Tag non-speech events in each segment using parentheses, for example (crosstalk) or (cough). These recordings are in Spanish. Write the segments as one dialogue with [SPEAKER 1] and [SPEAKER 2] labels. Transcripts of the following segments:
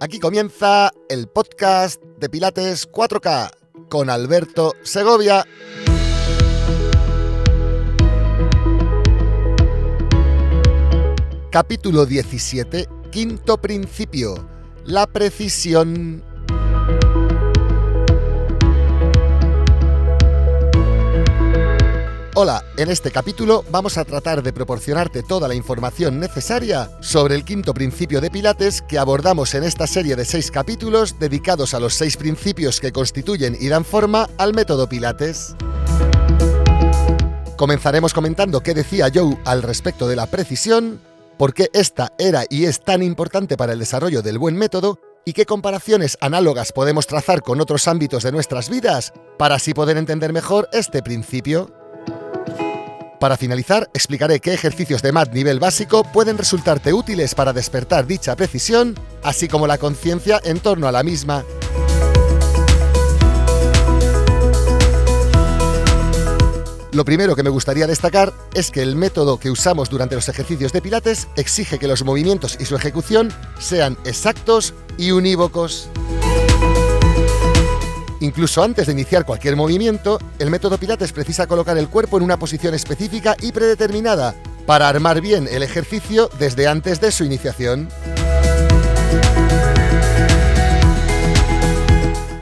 [SPEAKER 1] Aquí comienza el podcast de Pilates 4K con Alberto Segovia. Capítulo 17, quinto principio, la precisión Hola, en este capítulo vamos a tratar de proporcionarte toda la información necesaria sobre el quinto principio de Pilates que abordamos en esta serie de seis capítulos dedicados a los seis principios que constituyen y dan forma al método Pilates. Comenzaremos comentando qué decía Joe al respecto de la precisión, por qué esta era y es tan importante para el desarrollo del buen método y qué comparaciones análogas podemos trazar con otros ámbitos de nuestras vidas para así poder entender mejor este principio. Para finalizar, explicaré qué ejercicios de MAT nivel básico pueden resultarte útiles para despertar dicha precisión, así como la conciencia en torno a la misma. Lo primero que me gustaría destacar es que el método que usamos durante los ejercicios de Pilates exige que los movimientos y su ejecución sean exactos y unívocos. Incluso antes de iniciar cualquier movimiento, el método Pilates precisa colocar el cuerpo en una posición específica y predeterminada para armar bien el ejercicio desde antes de su iniciación.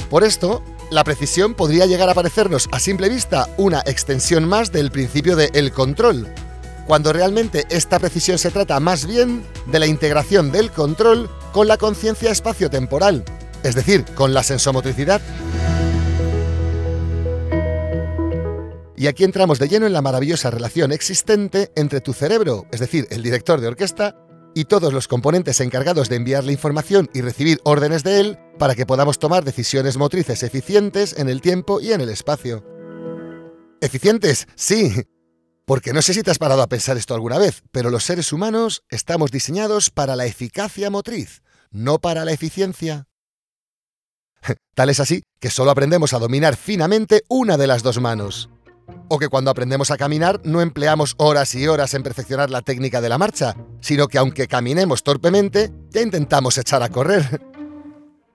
[SPEAKER 1] Por esto, la precisión podría llegar a parecernos a simple vista una extensión más del principio de el control, cuando realmente esta precisión se trata más bien de la integración del control con la conciencia espacio-temporal, es decir, con la sensomotricidad. Y aquí entramos de lleno en la maravillosa relación existente entre tu cerebro, es decir, el director de orquesta, y todos los componentes encargados de enviar la información y recibir órdenes de él para que podamos tomar decisiones motrices eficientes en el tiempo y en el espacio. ¿Eficientes? Sí. Porque no sé si te has parado a pensar esto alguna vez, pero los seres humanos estamos diseñados para la eficacia motriz, no para la eficiencia. (laughs) Tal es así que solo aprendemos a dominar finamente una de las dos manos o que cuando aprendemos a caminar no empleamos horas y horas en perfeccionar la técnica de la marcha, sino que aunque caminemos torpemente, ya intentamos echar a correr.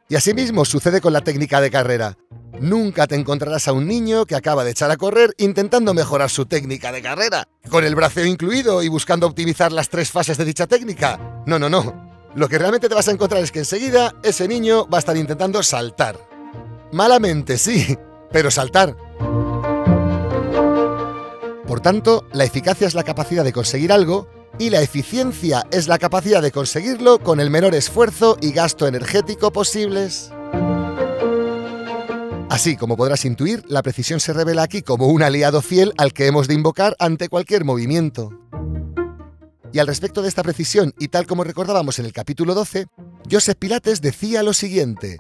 [SPEAKER 1] Y asimismo sucede con la técnica de carrera. Nunca te encontrarás a un niño que acaba de echar a correr intentando mejorar su técnica de carrera, con el braceo incluido y buscando optimizar las tres fases de dicha técnica. No, no, no. Lo que realmente te vas a encontrar es que enseguida ese niño va a estar intentando saltar. Malamente, sí, pero saltar. Por tanto, la eficacia es la capacidad de conseguir algo y la eficiencia es la capacidad de conseguirlo con el menor esfuerzo y gasto energético posibles. Así como podrás intuir, la precisión se revela aquí como un aliado fiel al que hemos de invocar ante cualquier movimiento. Y al respecto de esta precisión, y tal como recordábamos en el capítulo 12, Joseph Pilates decía lo siguiente.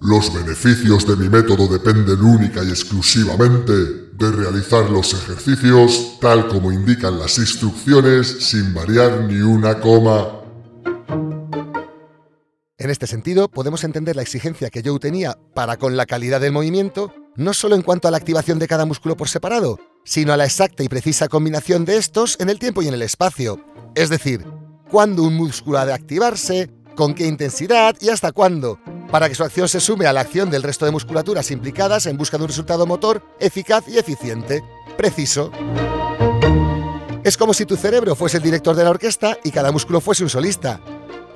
[SPEAKER 2] Los beneficios de mi método dependen única y exclusivamente de realizar los ejercicios tal como indican las instrucciones sin variar ni una coma.
[SPEAKER 1] En este sentido, podemos entender la exigencia que Joe tenía para con la calidad del movimiento, no solo en cuanto a la activación de cada músculo por separado, sino a la exacta y precisa combinación de estos en el tiempo y en el espacio. Es decir, cuándo un músculo ha de activarse, con qué intensidad y hasta cuándo, para que su acción se sume a la acción del resto de musculaturas implicadas en busca de un resultado motor eficaz y eficiente, preciso. Es como si tu cerebro fuese el director de la orquesta y cada músculo fuese un solista.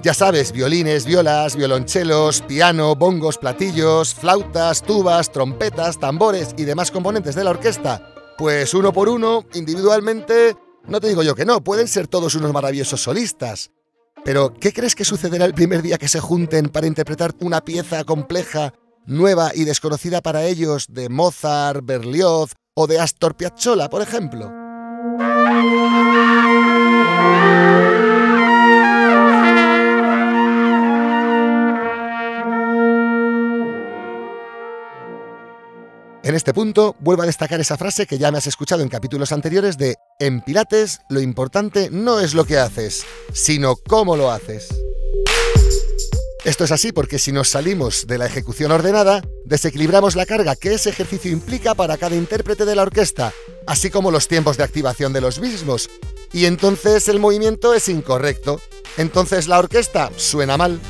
[SPEAKER 1] Ya sabes, violines, violas, violonchelos, piano, bongos, platillos, flautas, tubas, trompetas, tambores y demás componentes de la orquesta. Pues uno por uno, individualmente, no te digo yo que no, pueden ser todos unos maravillosos solistas. Pero, ¿qué crees que sucederá el primer día que se junten para interpretar una pieza compleja, nueva y desconocida para ellos de Mozart, Berlioz o de Astor Piazzolla, por ejemplo? En este punto, vuelvo a destacar esa frase que ya me has escuchado en capítulos anteriores de En Pilates lo importante no es lo que haces, sino cómo lo haces. Esto es así porque si nos salimos de la ejecución ordenada, desequilibramos la carga que ese ejercicio implica para cada intérprete de la orquesta, así como los tiempos de activación de los mismos. Y entonces el movimiento es incorrecto. Entonces la orquesta suena mal.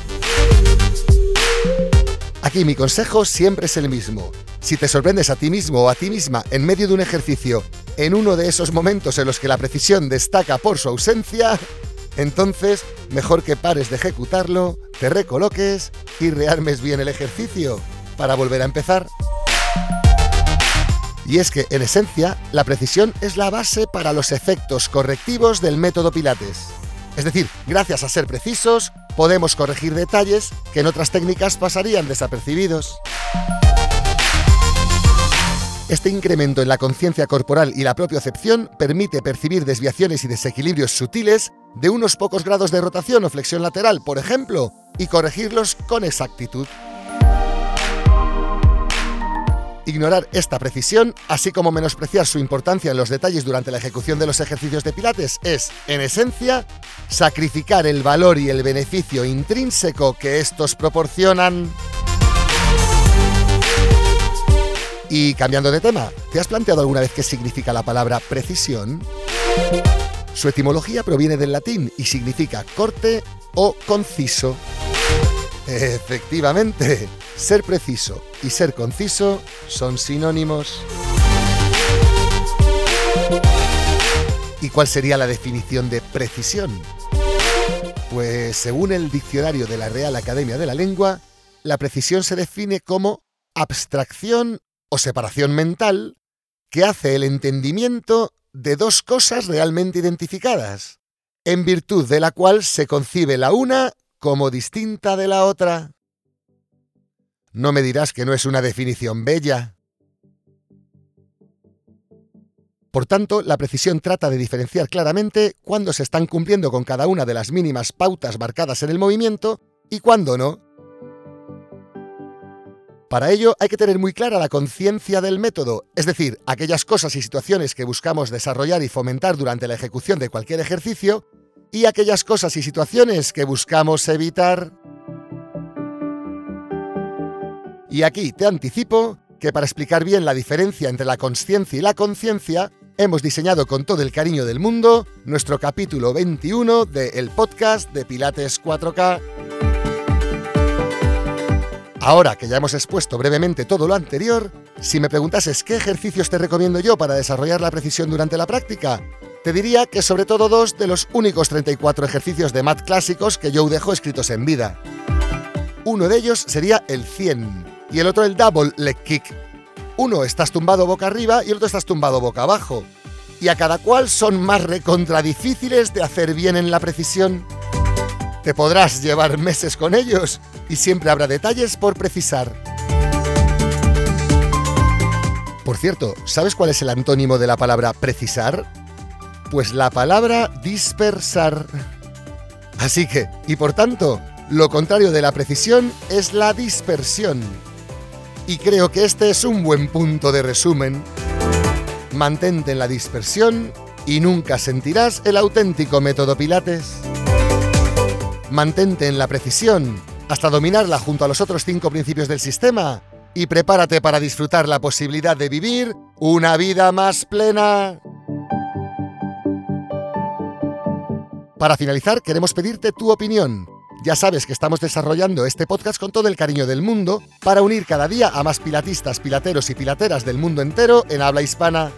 [SPEAKER 1] Aquí mi consejo siempre es el mismo. Si te sorprendes a ti mismo o a ti misma en medio de un ejercicio, en uno de esos momentos en los que la precisión destaca por su ausencia, entonces mejor que pares de ejecutarlo, te recoloques y rearmes bien el ejercicio para volver a empezar. Y es que, en esencia, la precisión es la base para los efectos correctivos del método Pilates. Es decir, gracias a ser precisos, podemos corregir detalles que en otras técnicas pasarían desapercibidos. Este incremento en la conciencia corporal y la propiocepción permite percibir desviaciones y desequilibrios sutiles de unos pocos grados de rotación o flexión lateral, por ejemplo, y corregirlos con exactitud. Ignorar esta precisión, así como menospreciar su importancia en los detalles durante la ejecución de los ejercicios de Pilates, es, en esencia, sacrificar el valor y el beneficio intrínseco que estos proporcionan. Y cambiando de tema, ¿te has planteado alguna vez qué significa la palabra precisión? Su etimología proviene del latín y significa corte o conciso. Efectivamente, ser preciso y ser conciso son sinónimos. ¿Y cuál sería la definición de precisión? Pues según el diccionario de la Real Academia de la Lengua, la precisión se define como abstracción o separación mental que hace el entendimiento de dos cosas realmente identificadas, en virtud de la cual se concibe la una como distinta de la otra. No me dirás que no es una definición bella. Por tanto, la precisión trata de diferenciar claramente cuándo se están cumpliendo con cada una de las mínimas pautas marcadas en el movimiento y cuándo no. Para ello hay que tener muy clara la conciencia del método, es decir, aquellas cosas y situaciones que buscamos desarrollar y fomentar durante la ejecución de cualquier ejercicio y aquellas cosas y situaciones que buscamos evitar. Y aquí te anticipo que para explicar bien la diferencia entre la conciencia y la conciencia, hemos diseñado con todo el cariño del mundo nuestro capítulo 21 del podcast de Pilates 4K. Ahora que ya hemos expuesto brevemente todo lo anterior, si me preguntases qué ejercicios te recomiendo yo para desarrollar la precisión durante la práctica, te diría que sobre todo dos de los únicos 34 ejercicios de mat clásicos que yo dejo escritos en vida. Uno de ellos sería el 100, y el otro el double leg kick. Uno estás tumbado boca arriba y el otro estás tumbado boca abajo. Y a cada cual son más recontra difíciles de hacer bien en la precisión. Te podrás llevar meses con ellos y siempre habrá detalles por precisar. Por cierto, ¿sabes cuál es el antónimo de la palabra precisar? Pues la palabra dispersar. Así que, y por tanto, lo contrario de la precisión es la dispersión. Y creo que este es un buen punto de resumen. Mantente en la dispersión y nunca sentirás el auténtico método Pilates. Mantente en la precisión hasta dominarla junto a los otros cinco principios del sistema y prepárate para disfrutar la posibilidad de vivir una vida más plena. Para finalizar, queremos pedirte tu opinión. Ya sabes que estamos desarrollando este podcast con todo el cariño del mundo para unir cada día a más pilatistas, pilateros y pilateras del mundo entero en habla hispana.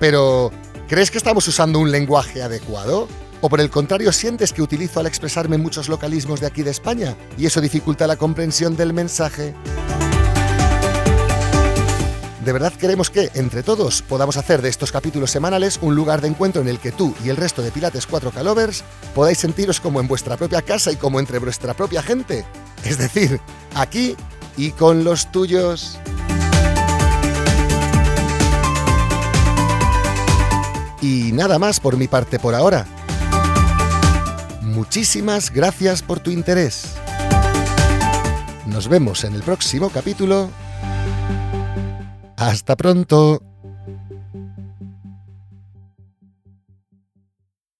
[SPEAKER 1] Pero, ¿crees que estamos usando un lenguaje adecuado? ¿O por el contrario sientes que utilizo al expresarme muchos localismos de aquí de España y eso dificulta la comprensión del mensaje? De verdad queremos que, entre todos, podamos hacer de estos capítulos semanales un lugar de encuentro en el que tú y el resto de Pilates 4K lovers podáis sentiros como en vuestra propia casa y como entre vuestra propia gente. Es decir, aquí y con los tuyos. Y nada más por mi parte por ahora. Muchísimas gracias por tu interés. Nos vemos en el próximo capítulo hasta pronto.